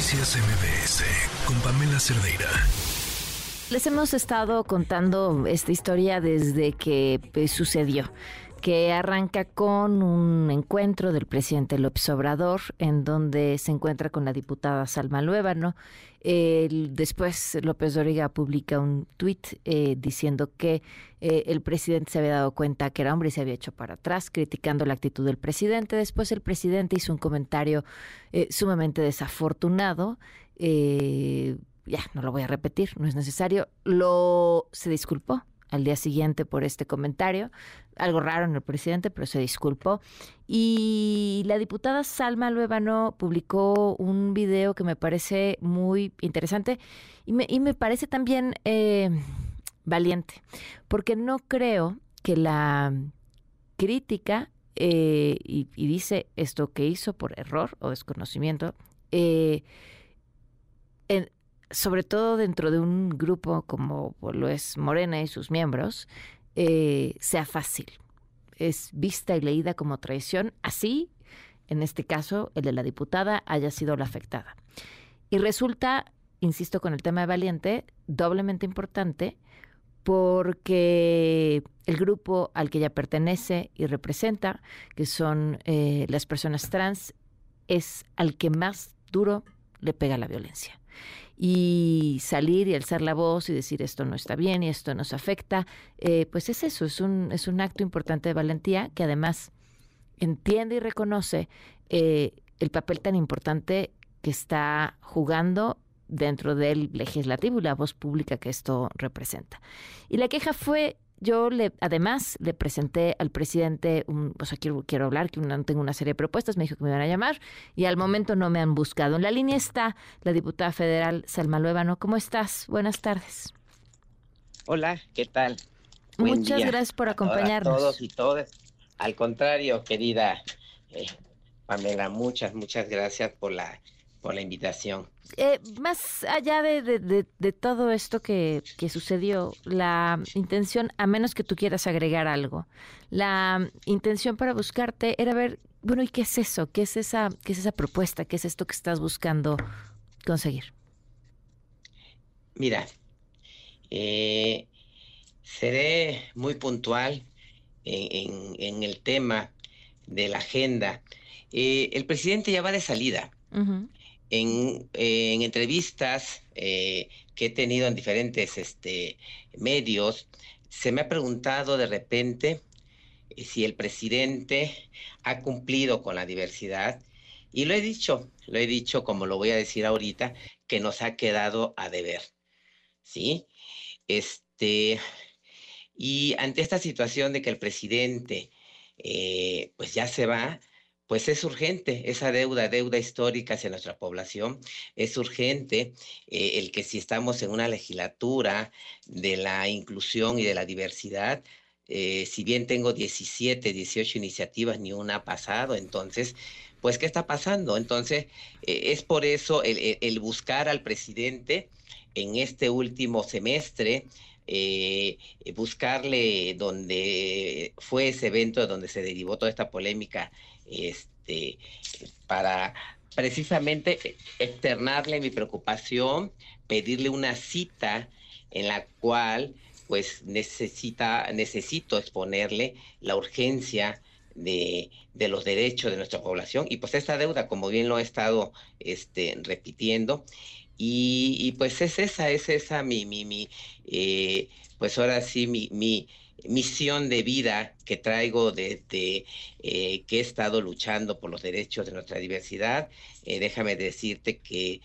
Noticias MBS con Pamela Cerdeira. Les hemos estado contando esta historia desde que pues, sucedió que arranca con un encuentro del presidente López Obrador, en donde se encuentra con la diputada Salma Luébano. después López Doriga publica un tuit eh, diciendo que eh, el presidente se había dado cuenta que era hombre y se había hecho para atrás, criticando la actitud del presidente. Después el presidente hizo un comentario eh, sumamente desafortunado. ya, no lo voy a repetir, no es necesario. Lo se disculpó al día siguiente por este comentario. Algo raro en el presidente, pero se disculpó. Y la diputada Salma Luevano publicó un video que me parece muy interesante y me, y me parece también eh, valiente, porque no creo que la crítica, eh, y, dice esto que hizo por error o desconocimiento, eh, sobre todo dentro de un grupo como lo es Morena y sus miembros, eh, sea fácil. Es vista y leída como traición, así, en este caso, el de la diputada haya sido la afectada. Y resulta, insisto con el tema de Valiente, doblemente importante porque el grupo al que ella pertenece y representa, que son eh, las personas trans, es al que más duro le pega la violencia y salir y alzar la voz y decir esto no está bien y esto nos afecta, eh, pues es eso, es un, es un acto importante de valentía que además entiende y reconoce eh, el papel tan importante que está jugando dentro del legislativo y la voz pública que esto representa. Y la queja fue yo le, además le presenté al presidente, un, o sea, quiero, quiero hablar, que tengo una serie de propuestas, me dijo que me iban a llamar y al momento no me han buscado. En la línea está la diputada federal Salma Luébano. ¿Cómo estás? Buenas tardes. Hola, ¿qué tal? Muchas gracias por acompañarnos. A todos y todas. Al contrario, querida eh, Pamela, muchas, muchas gracias por la por la invitación. Eh, más allá de, todo esto que, sucedió, la intención, a menos que tú quieras agregar algo, la intención para buscarte era ver, bueno, ¿y qué es eso? ¿Qué es esa, qué es esa propuesta? ¿Qué es esto que estás buscando conseguir? Mira, eh, seré muy puntual en, el tema de la agenda. Eh, el presidente ya va de salida en, entrevistas eh, que he tenido en diferentes este, medios, se me ha preguntado de repente eh, si el presidente ha cumplido con la diversidad. Y lo he dicho, lo he dicho como lo voy a decir ahorita, que nos ha quedado a deber. ¿Sí? Este, y ante esta situación de que el presidente eh, pues ya se va, pues es urgente esa deuda, deuda histórica hacia nuestra población. Es urgente eh, el que si estamos en una legislatura de la inclusión y de la diversidad, eh, si bien tengo 17, 18 iniciativas, ni una ha pasado, entonces, pues, ¿qué está pasando? Entonces, eh, es por eso el, buscar al presidente en este último semestre, buscarle donde fue ese evento donde se derivó toda esta polémica este, para precisamente externarle mi preocupación, pedirle una cita en la cual pues necesita, necesito exponerle la urgencia de, los derechos de nuestra población y pues esta deuda, como bien lo he estado este, repitiendo, y, pues es esa, es esa mi, mi, mi eh, pues ahora sí mi, mi, misión de vida que traigo desde eh, que he estado luchando por los derechos de nuestra diversidad. Eh, déjame decirte que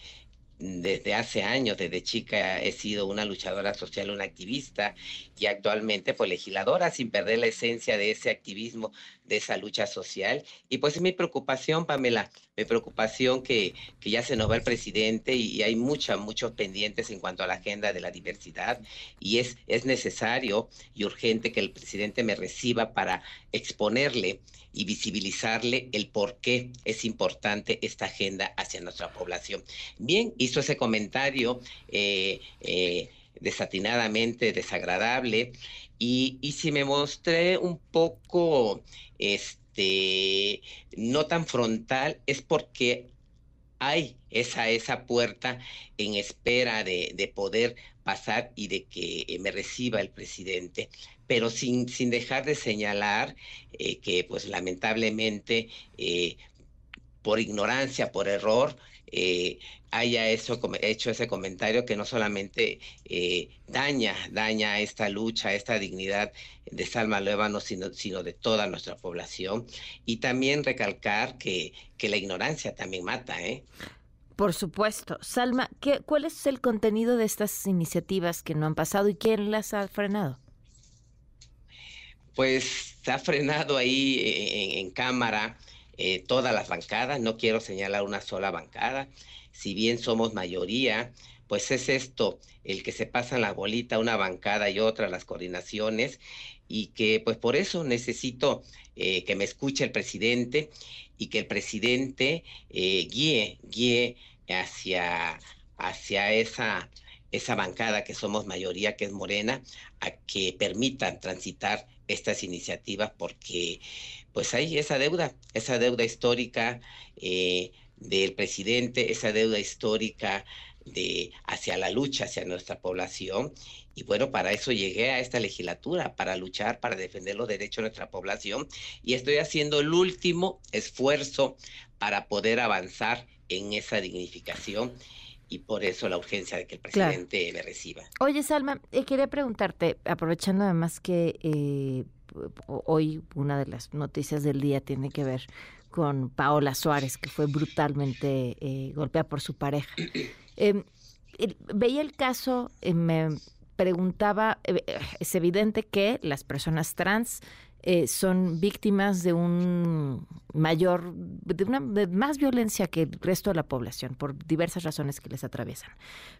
desde hace años, desde chica, he sido una luchadora social, una activista y actualmente pues legisladora sin perder la esencia de ese activismo, de esa lucha social. Y pues es mi preocupación, Pamela, mi preocupación que, que ya se nos va el presidente y, hay muchas, muchos pendientes en cuanto a la agenda de la diversidad y es, es necesario y urgente que el presidente me reciba para exponerle y visibilizarle el por qué es importante esta agenda hacia nuestra población. Bien, hizo ese comentario eh, eh, desatinadamente desagradable y, si me mostré un poco este no tan frontal es porque hay esa, esa puerta en espera de, de poder pasar y de que eh, me reciba el presidente, pero sin, sin dejar de señalar eh, que pues lamentablemente eh, por ignorancia, por error, haya eso, hecho ese comentario que no solamente daña, daña esta lucha, esta dignidad de Salma Luébano, sino, sino de toda nuestra población. Y también recalcar que, que la ignorancia también mata, ¿eh? Por supuesto. Salma, ¿qué, ¿cuál es el contenido de estas iniciativas que no han pasado y quién las ha frenado? Pues se ha frenado ahí en, cámara eh, todas las bancadas, no quiero señalar una sola bancada, si bien somos mayoría, pues es esto, el que se pasan la bolita una bancada y otra, las coordinaciones, y que pues por eso necesito eh, que me escuche el presidente y que el presidente eh, guíe, guíe hacia, hacia esa, esa bancada que somos mayoría, que es Morena, a que permitan transitar estas iniciativas porque pues hay esa deuda, esa deuda histórica eh, del presidente, esa deuda histórica de hacia la lucha hacia nuestra población. Y bueno, para eso llegué a esta legislatura, para luchar, para defender los derechos de nuestra población. Y estoy haciendo el último esfuerzo para poder avanzar en esa dignificación y por eso la urgencia de que el presidente me reciba. Oye, Salma, eh, quería preguntarte, aprovechando además que eh, hoy una de las noticias del día tiene que ver con Paola Suárez, que fue brutalmente eh, golpeada por su pareja. Em, veía el caso, me preguntaba, es evidente que las personas trans eh, son víctimas de un mayor, de una de más violencia que el resto de la población por diversas razones que les atraviesan.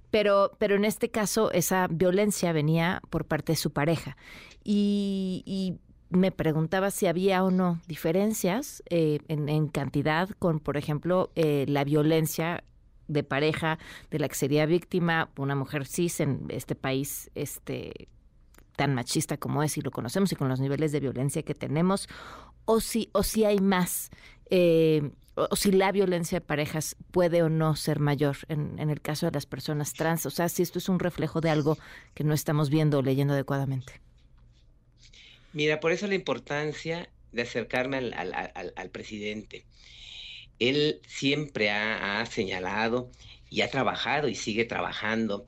Pero, pero en este caso esa violencia venía por parte de su pareja y, me preguntaba si había o no diferencias eh, en, cantidad con, por ejemplo, eh, la violencia de pareja de la que sería víctima una mujer cis en este país este tan machista como es y lo conocemos y con los niveles de violencia que tenemos, o si, o si hay más, eh, o si la violencia de parejas puede o no ser mayor en, en, el caso de las personas trans, o sea, si esto es un reflejo de algo que no estamos viendo o leyendo adecuadamente. Mira, por eso la importancia de acercarme al, presidente. Él siempre ha señalado y ha trabajado y sigue trabajando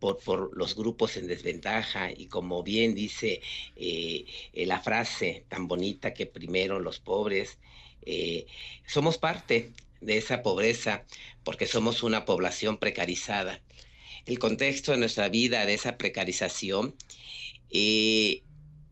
por, los grupos en desventaja y como bien dice eh, eh, la frase tan bonita que primero los pobres, eh, somos parte de esa pobreza porque somos una población precarizada. El contexto de nuestra vida, de esa precarización y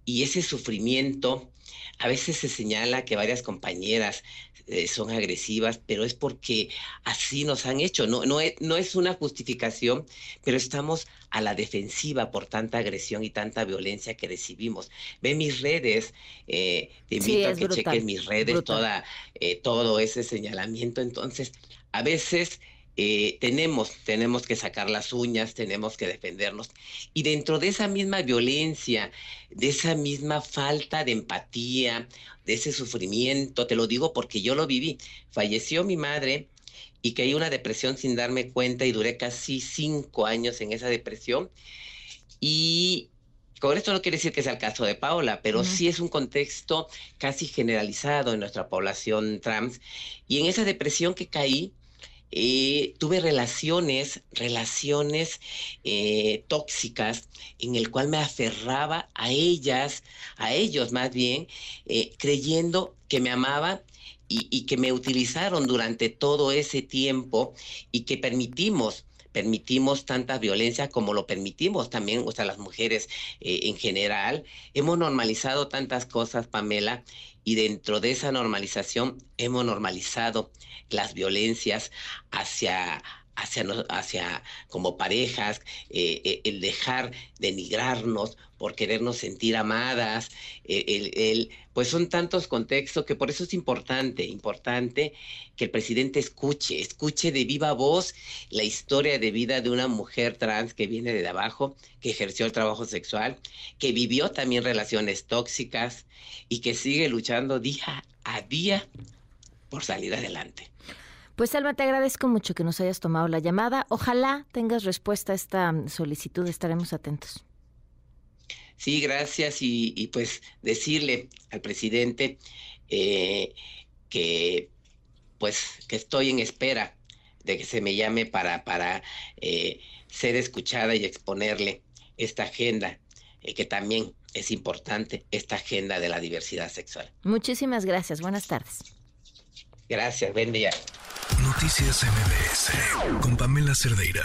ese sufrimiento, a veces se señala que varias compañeras eh, son agresivas, pero es porque así nos han hecho. No, no, es, no es una justificación, pero estamos a la defensiva por tanta agresión y tanta violencia que recibimos. Ve mis redes, eh, te invito a que cheques mis redes, toda, eh, todo ese señalamiento. Entonces, a veces eh, tenemos, tenemos que sacar las uñas, tenemos que defendernos. Y dentro de esa misma violencia, de esa misma falta de empatía, de ese sufrimiento, te lo digo porque yo lo viví. Falleció mi madre y caí una depresión sin darme cuenta y duré casi cinco años en esa depresión. Y con esto no quiere decir que sea el caso de Paola, pero sí es un contexto casi generalizado en nuestra población trans. Y en esa depresión que caí, eh, tuve relaciones, relaciones eh, tóxicas en el cual me aferraba a ellas, a ellos más bien, eh, creyendo que me amaban y, que me utilizaron durante todo ese tiempo y que permitimos permitimos tanta violencia como lo permitimos también, o sea, las mujeres en general. Hemos normalizado tantas cosas, Pamela, y dentro de esa normalización hemos normalizado las violencias hacia hacia, hacia como parejas, eh, eh, el dejar denigrarnos por querernos sentir amadas, el, el, pues son tantos contextos que por eso es importante, importante que el presidente escuche, escuche de viva voz la historia de vida de una mujer trans que viene de abajo, que ejerció el trabajo sexual, que vivió también relaciones tóxicas y que sigue luchando día a día por salir adelante. Pues Alma, te agradezco mucho que nos hayas tomado la llamada. Ojalá tengas respuesta a esta solicitud, estaremos atentos. Sí, gracias y, pues decirle al presidente eh, que pues que estoy en espera de que se me llame para, para eh, ser escuchada y exponerle esta agenda, eh, que también es importante, esta agenda de la diversidad sexual. Muchísimas gracias, buenas tardes. Gracias, buen día. Noticias MBS con Pamela Cerdeira.